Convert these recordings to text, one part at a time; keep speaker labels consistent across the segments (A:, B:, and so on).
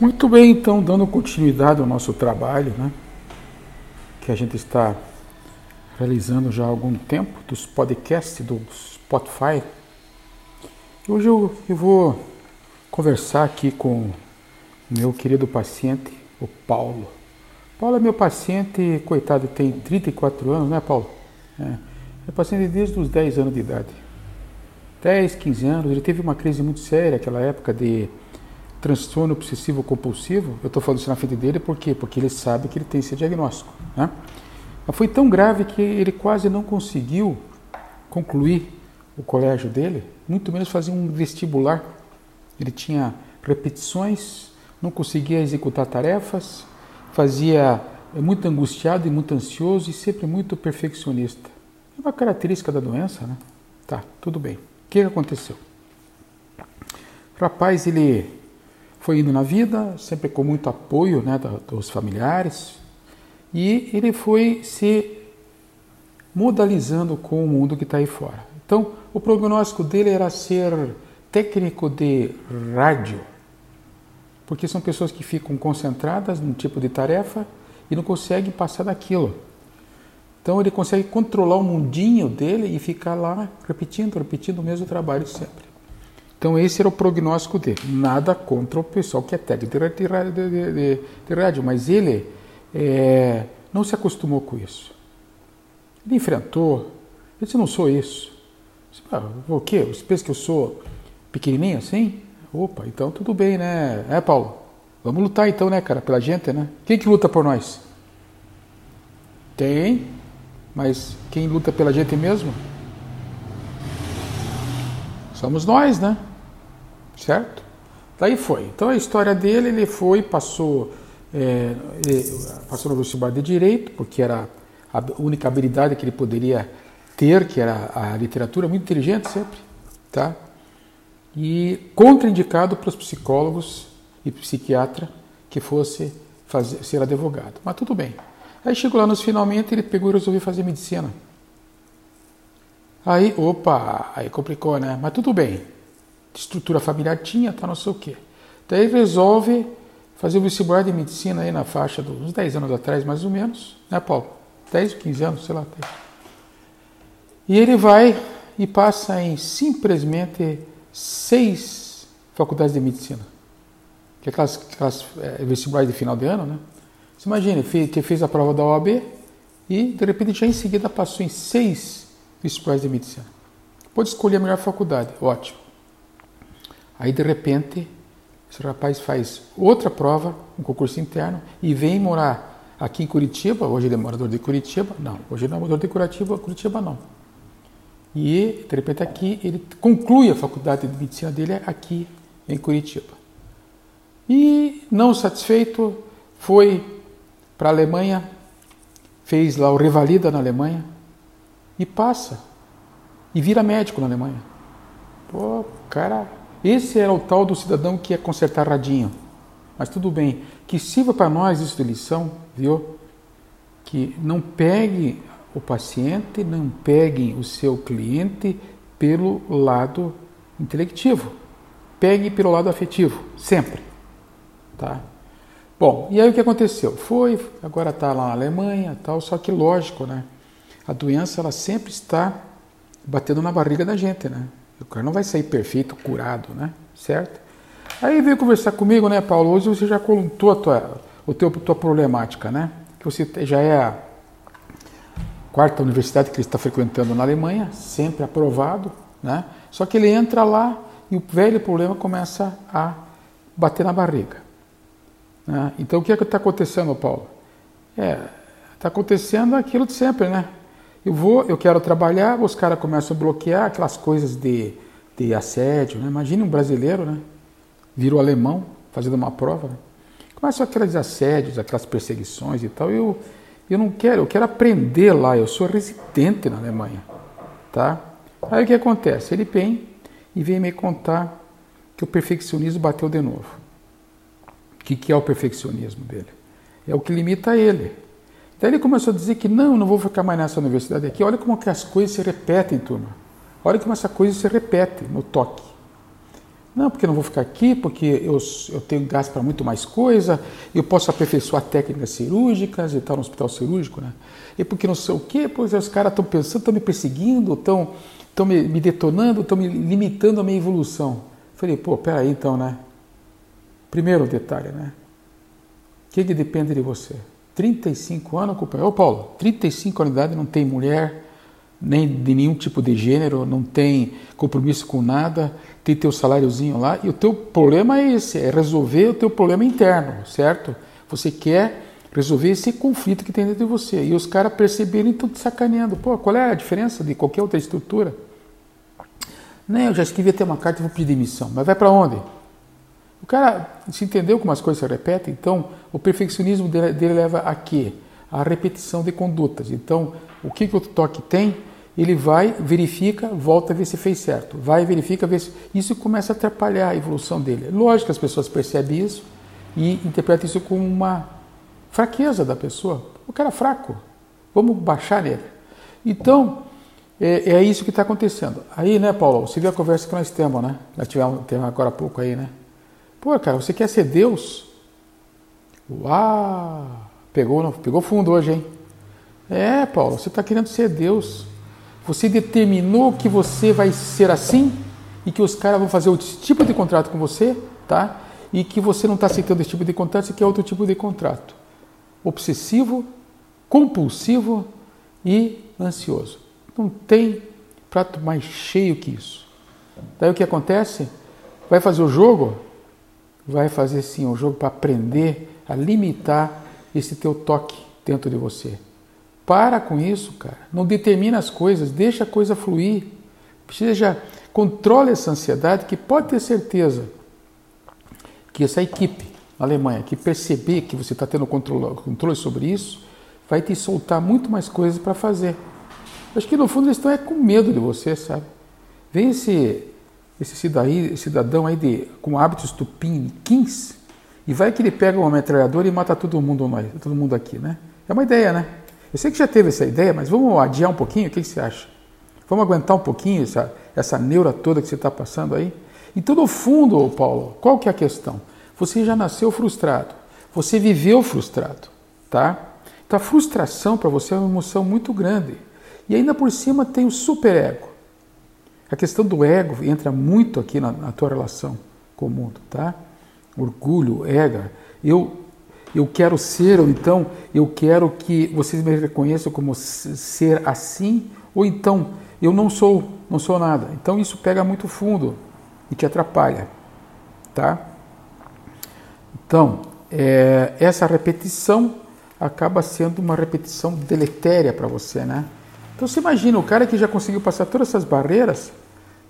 A: Muito bem, então, dando continuidade ao nosso trabalho, né? Que a gente está realizando já há algum tempo, dos podcasts do Spotify. Hoje eu, eu vou conversar aqui com meu querido paciente, o Paulo. Paulo é meu paciente, coitado, tem 34 anos, né, Paulo? É, é paciente desde os 10 anos de idade. 10, 15 anos, ele teve uma crise muito séria naquela época de transtorno obsessivo compulsivo, eu estou falando isso na frente dele por quê? Porque ele sabe que ele tem esse diagnóstico. Né? Mas foi tão grave que ele quase não conseguiu concluir o colégio dele, muito menos fazer um vestibular. Ele tinha repetições, não conseguia executar tarefas, fazia é muito angustiado e muito ansioso e sempre muito perfeccionista. É uma característica da doença, né? Tá, tudo bem. O que aconteceu? O rapaz, ele foi indo na vida, sempre com muito apoio né, dos familiares, e ele foi se modalizando com o mundo que está aí fora. Então, o prognóstico dele era ser técnico de rádio, porque são pessoas que ficam concentradas num tipo de tarefa e não conseguem passar daquilo. Então ele consegue controlar o mundinho dele e ficar lá repetindo, repetindo o mesmo trabalho sempre. Então esse era o prognóstico dele. Nada contra o pessoal que é técnico de, de, de, de rádio, mas ele é, não se acostumou com isso. Ele enfrentou, ele disse, não sou isso. Disse, ah, o quê? Você pensa que eu sou pequenininho assim? Opa, então tudo bem, né? É, Paulo? Vamos lutar então, né, cara, pela gente, né? Quem que luta por nós? Tem, mas quem luta pela gente mesmo? Somos nós, né? Certo? Daí foi. Então a história dele, ele foi, passou, é, passou no vestibular de Direito, porque era a única habilidade que ele poderia ter, que era a literatura, muito inteligente sempre, tá? E contraindicado para os psicólogos e psiquiatra que fosse fazer, ser advogado. Mas tudo bem. Aí chegou lá nos finalmente, ele pegou e resolveu fazer medicina. Aí, opa, aí complicou, né? Mas tudo bem estrutura familiar tinha, tá não sei o quê. Daí resolve fazer o vestibular de medicina aí na faixa dos 10 anos atrás, mais ou menos, né, Paulo? 10, 15 anos, sei lá. E ele vai e passa em simplesmente seis faculdades de medicina. Que é aquelas, aquelas é, vestibulares de final de ano, né? Você imagina, fez, fez a prova da OAB e, de repente, já em seguida passou em seis vestibulares de medicina. Pode escolher a melhor faculdade, ótimo. Aí de repente, esse rapaz faz outra prova, um concurso interno, e vem morar aqui em Curitiba. Hoje ele é morador de Curitiba? Não. Hoje ele é morador de Curitiba, Curitiba não. E de repente aqui ele conclui a faculdade de medicina dele aqui em Curitiba. E não satisfeito, foi para a Alemanha, fez lá o Revalida na Alemanha e passa. E vira médico na Alemanha. Pô, cara esse era o tal do cidadão que ia consertar radinho. Mas tudo bem, que sirva para nós isso de lição, viu? Que não pegue o paciente, não pegue o seu cliente pelo lado intelectivo. Pegue pelo lado afetivo, sempre. Tá? Bom, e aí o que aconteceu? Foi, agora está lá na Alemanha, tal, só que lógico, né? A doença ela sempre está batendo na barriga da gente, né? O cara não vai sair perfeito, curado, né? Certo? Aí veio conversar comigo, né, Paulo? Hoje você já contou a tua, o teu, tua problemática, né? Que você já é a quarta universidade que ele está frequentando na Alemanha, sempre aprovado, né? Só que ele entra lá e o velho problema começa a bater na barriga. Né? Então o que é que está acontecendo, Paulo? É, está acontecendo aquilo de sempre, né? Eu vou, eu quero trabalhar, os caras começam a bloquear aquelas coisas de, de assédio, né? Imagine um brasileiro, né? Virou alemão, fazendo uma prova, né? Começam aqueles assédios, aquelas perseguições e tal. Eu, eu não quero, eu quero aprender lá, eu sou residente na Alemanha, tá? Aí o que acontece? Ele vem e vem me contar que o perfeccionismo bateu de novo. O que, que é o perfeccionismo dele? É o que limita ele. Daí ele começou a dizer que não, não vou ficar mais nessa universidade aqui. Olha como que as coisas se repetem, turma. Olha como essa coisa se repete no toque. Não, porque não vou ficar aqui, porque eu, eu tenho gás para muito mais coisa, eu posso aperfeiçoar técnicas cirúrgicas e tal no hospital cirúrgico, né? E porque não sei o quê, pois os caras estão pensando, estão me perseguindo, estão estão me, me detonando, estão me limitando a minha evolução. Falei, pô, peraí então, né? Primeiro detalhe, né? O que, que depende de você? 35 anos, companheiro. Ô Paulo, 35 anos de idade, não tem mulher, nem de nenhum tipo de gênero, não tem compromisso com nada, tem teu saláriozinho lá, e o teu problema é esse, é resolver o teu problema interno, certo? Você quer resolver esse conflito que tem dentro de você. E os caras perceberem estão te sacaneando. Pô, qual é a diferença de qualquer outra estrutura? Nem, eu já escrevi até uma carta e vou pedir demissão. Mas vai para onde? O cara se entendeu como as coisas se repetem, então o perfeccionismo dele, dele leva a quê? A repetição de condutas. Então, o que, que o toque tem? Ele vai, verifica, volta a ver se fez certo. Vai, verifica, vê se. Isso começa a atrapalhar a evolução dele. Lógico que as pessoas percebem isso e interpretam isso como uma fraqueza da pessoa. O cara é fraco. Vamos baixar nele. Então, é, é isso que está acontecendo. Aí, né, Paulo, você viu a conversa que nós temos, né? Nós tivemos, tivemos agora há pouco aí, né? Pô, cara, você quer ser Deus? Uau! Pegou, pegou fundo hoje, hein? É, Paulo, você está querendo ser Deus. Você determinou que você vai ser assim e que os caras vão fazer outro tipo de contrato com você, tá? E que você não está aceitando esse tipo de contrato, você quer outro tipo de contrato obsessivo, compulsivo e ansioso. Não tem prato mais cheio que isso. Daí o que acontece? Vai fazer o jogo? Vai fazer sim um jogo para aprender a limitar esse teu toque dentro de você. Para com isso, cara. Não determina as coisas, deixa a coisa fluir. Seja, controle essa ansiedade que pode ter certeza que essa equipe na Alemanha que perceber que você está tendo controle, sobre isso, vai te soltar muito mais coisas para fazer. Acho que no fundo eles estão é com medo de você, sabe? Vem esse, esse cidadão, aí de, com hábitos tupiniquins e vai que ele pega uma metralhadora e mata todo mundo, nós, todo mundo aqui, né? É uma ideia, né? Eu sei que já teve essa ideia, mas vamos adiar um pouquinho, o que você acha? Vamos aguentar um pouquinho essa, essa neura toda que você está passando aí? Então, no fundo, Paulo, qual que é a questão? Você já nasceu frustrado. Você viveu frustrado, tá? Então a frustração para você é uma emoção muito grande. E ainda por cima tem o superego. A questão do ego entra muito aqui na, na tua relação com o mundo, tá? Orgulho, ego. Eu eu quero ser, ou então eu quero que vocês me reconheçam como ser assim, ou então eu não sou, não sou nada. Então isso pega muito fundo e te atrapalha, tá? Então, é, essa repetição acaba sendo uma repetição deletéria para você, né? Então você imagina o cara que já conseguiu passar todas essas barreiras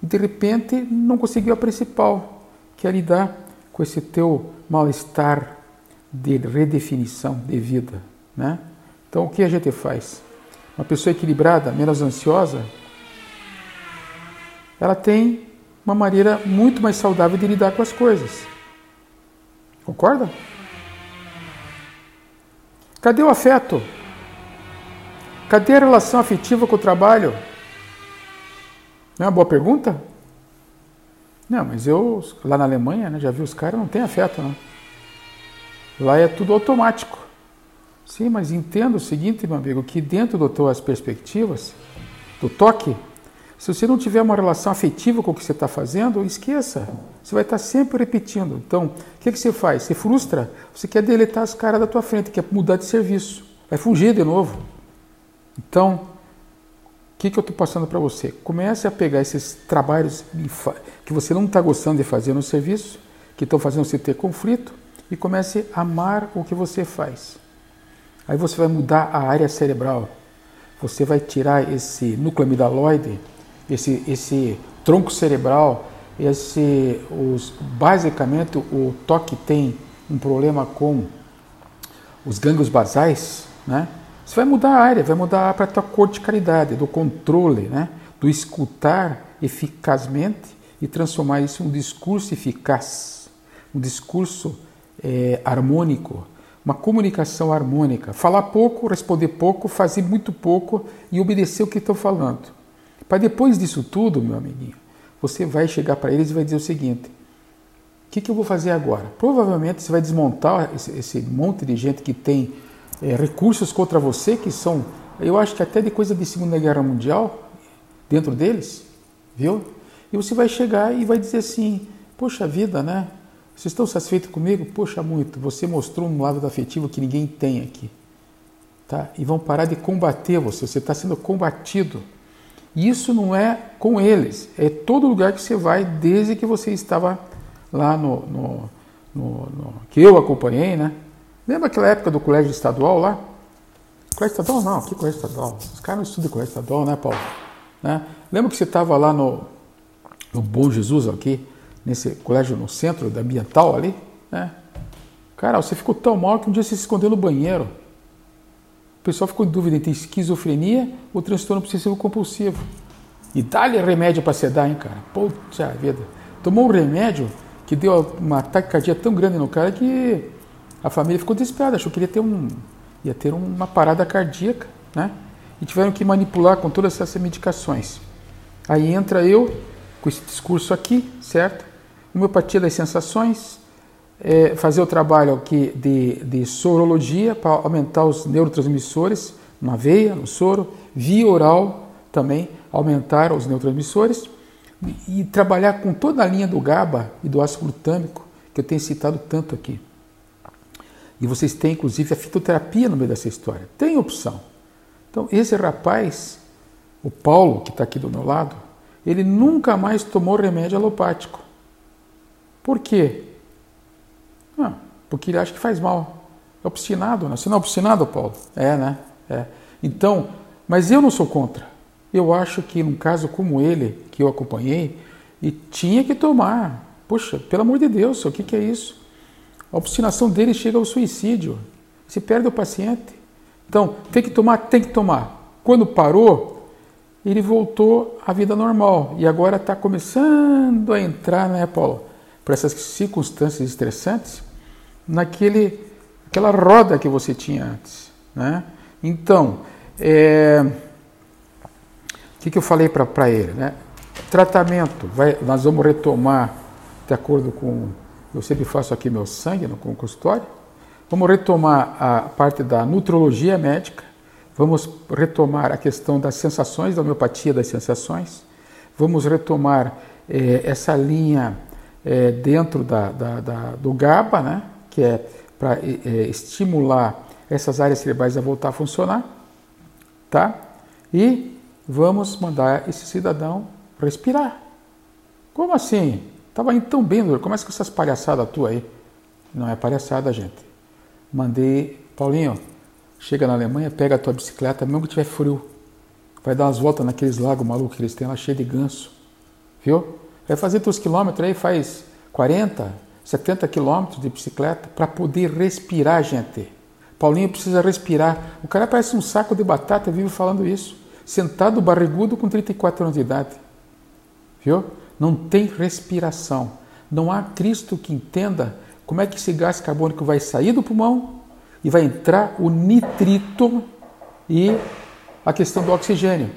A: e de repente não conseguiu a principal, que é lidar com esse teu mal-estar de redefinição de vida, né? Então o que a gente faz? Uma pessoa equilibrada, menos ansiosa, ela tem uma maneira muito mais saudável de lidar com as coisas. Concorda? Cadê o afeto? Cadê a relação afetiva com o trabalho? Não é uma boa pergunta? Não, mas eu lá na Alemanha, né, já vi os caras não tem afeto, não. Lá é tudo automático. Sim, mas entenda o seguinte, meu amigo, que dentro das tuas perspectivas, do toque, se você não tiver uma relação afetiva com o que você está fazendo, esqueça. Você vai estar sempre repetindo. Então, o que, que você faz? Você frustra, você quer deletar as caras da tua frente, quer mudar de serviço, vai fugir de novo. Então, o que, que eu estou passando para você? Comece a pegar esses trabalhos que você não está gostando de fazer no serviço, que estão fazendo você ter conflito, e comece a amar o que você faz. Aí você vai mudar a área cerebral. Você vai tirar esse núcleo amidaloide esse, esse tronco cerebral, esse, os, basicamente o toque tem um problema com os gânglios basais, né? Você vai mudar a área, vai mudar para a tua corticalidade, do controle, né? do escutar eficazmente e transformar isso em um discurso eficaz, um discurso é, harmônico, uma comunicação harmônica. Falar pouco, responder pouco, fazer muito pouco e obedecer o que estou falando. Para depois disso tudo, meu amiguinho, você vai chegar para eles e vai dizer o seguinte: que, que eu vou fazer agora? Provavelmente você vai desmontar esse, esse monte de gente que tem é, recursos contra você, que são, eu acho que até de coisa de Segunda Guerra Mundial, dentro deles, viu? E você vai chegar e vai dizer assim: Poxa vida, né? Vocês estão satisfeitos comigo? Poxa, muito. Você mostrou um lado afetivo que ninguém tem aqui. Tá? E vão parar de combater você. Você está sendo combatido. E isso não é com eles. É todo lugar que você vai desde que você estava lá no, no, no, no que eu acompanhei, né? Lembra aquela época do colégio estadual lá? Colégio estadual não, que colégio estadual? Os caras não estudam colégio estadual, né, Paulo? Né? Lembra que você estava lá no, no Bom Jesus aqui, nesse colégio no centro da ambiental ali? Né? Cara, você ficou tão mal que um dia você se escondeu no banheiro. O pessoal ficou em dúvida entre esquizofrenia ou transtorno obsessivo compulsivo. E dá-lhe remédio para sedar, hein, cara? Puta vida. Tomou um remédio que deu uma taquicardia tão grande no cara que a família ficou desesperada, achou que ia ter, um, ia ter uma parada cardíaca, né? E tiveram que manipular com todas essas medicações. Aí entra eu com esse discurso aqui, certo? Homeopatia das sensações, é, fazer o trabalho aqui de, de sorologia para aumentar os neurotransmissores na veia, no soro, via oral também aumentar os neurotransmissores e, e trabalhar com toda a linha do GABA e do ácido glutâmico que eu tenho citado tanto aqui. E vocês têm, inclusive, a fitoterapia no meio dessa história. Tem opção. Então, esse rapaz, o Paulo, que está aqui do meu lado, ele nunca mais tomou remédio alopático. Por quê? Ah, porque ele acha que faz mal. É obstinado, né? Você não é obstinado, Paulo? É, né? É. Então, mas eu não sou contra. Eu acho que num caso como ele, que eu acompanhei, e tinha que tomar. Poxa, pelo amor de Deus, o que, que é isso? A obstinação dele chega ao suicídio. Se perde o paciente. Então, tem que tomar, tem que tomar. Quando parou, ele voltou à vida normal. E agora está começando a entrar, né, Paulo, para essas circunstâncias estressantes, naquele, aquela roda que você tinha antes. Né? Então, é, o que, que eu falei para ele? Né? Tratamento, vai, nós vamos retomar, de acordo com eu sempre faço aqui meu sangue no consultório. Vamos retomar a parte da nutrologia médica, vamos retomar a questão das sensações, da homeopatia das sensações, vamos retomar eh, essa linha eh, dentro da, da, da, do GABA, né, que é para eh, estimular essas áreas cerebrais a voltar a funcionar, tá? E vamos mandar esse cidadão respirar. Como assim? Tava indo tão bem, começa com essas palhaçadas tua aí. Não é palhaçada, gente. Mandei, Paulinho, chega na Alemanha, pega a tua bicicleta, mesmo que tiver frio. Vai dar umas voltas naqueles lagos malucos que eles têm lá, cheio de ganso. Viu? Vai fazer teus quilômetros aí, faz 40, 70 quilômetros de bicicleta para poder respirar, gente. Paulinho precisa respirar. O cara parece um saco de batata, vive falando isso. Sentado, barrigudo, com 34 anos de idade. Viu? Não tem respiração. Não há Cristo que entenda como é que esse gás carbônico vai sair do pulmão e vai entrar o nitrito e a questão do oxigênio.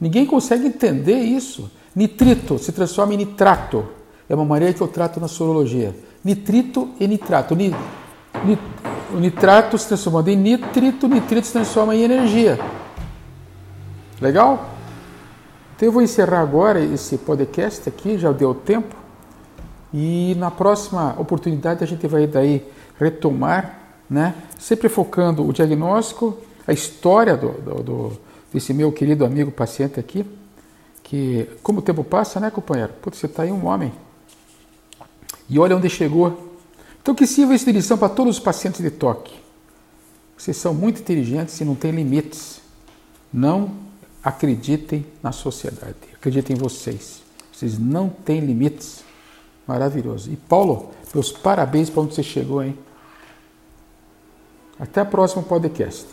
A: Ninguém consegue entender isso. Nitrito se transforma em nitrato. É uma maneira que eu trato na sorologia. Nitrito e nitrato. Ni, o nitrato se transforma em nitrito, nitrito se transforma em energia. Legal? Então eu vou encerrar agora esse podcast aqui, já deu tempo. E na próxima oportunidade a gente vai daí retomar, né? sempre focando o diagnóstico, a história do, do, do, desse meu querido amigo paciente aqui, que como o tempo passa, né, companheiro? Putz, você está aí um homem. E olha onde chegou. Então que sirva essa lição para todos os pacientes de toque. Vocês são muito inteligentes e não têm limites. Não acreditem na sociedade, acreditem em vocês. Vocês não têm limites. Maravilhoso. E Paulo, meus parabéns para onde você chegou, hein? Até o próximo podcast.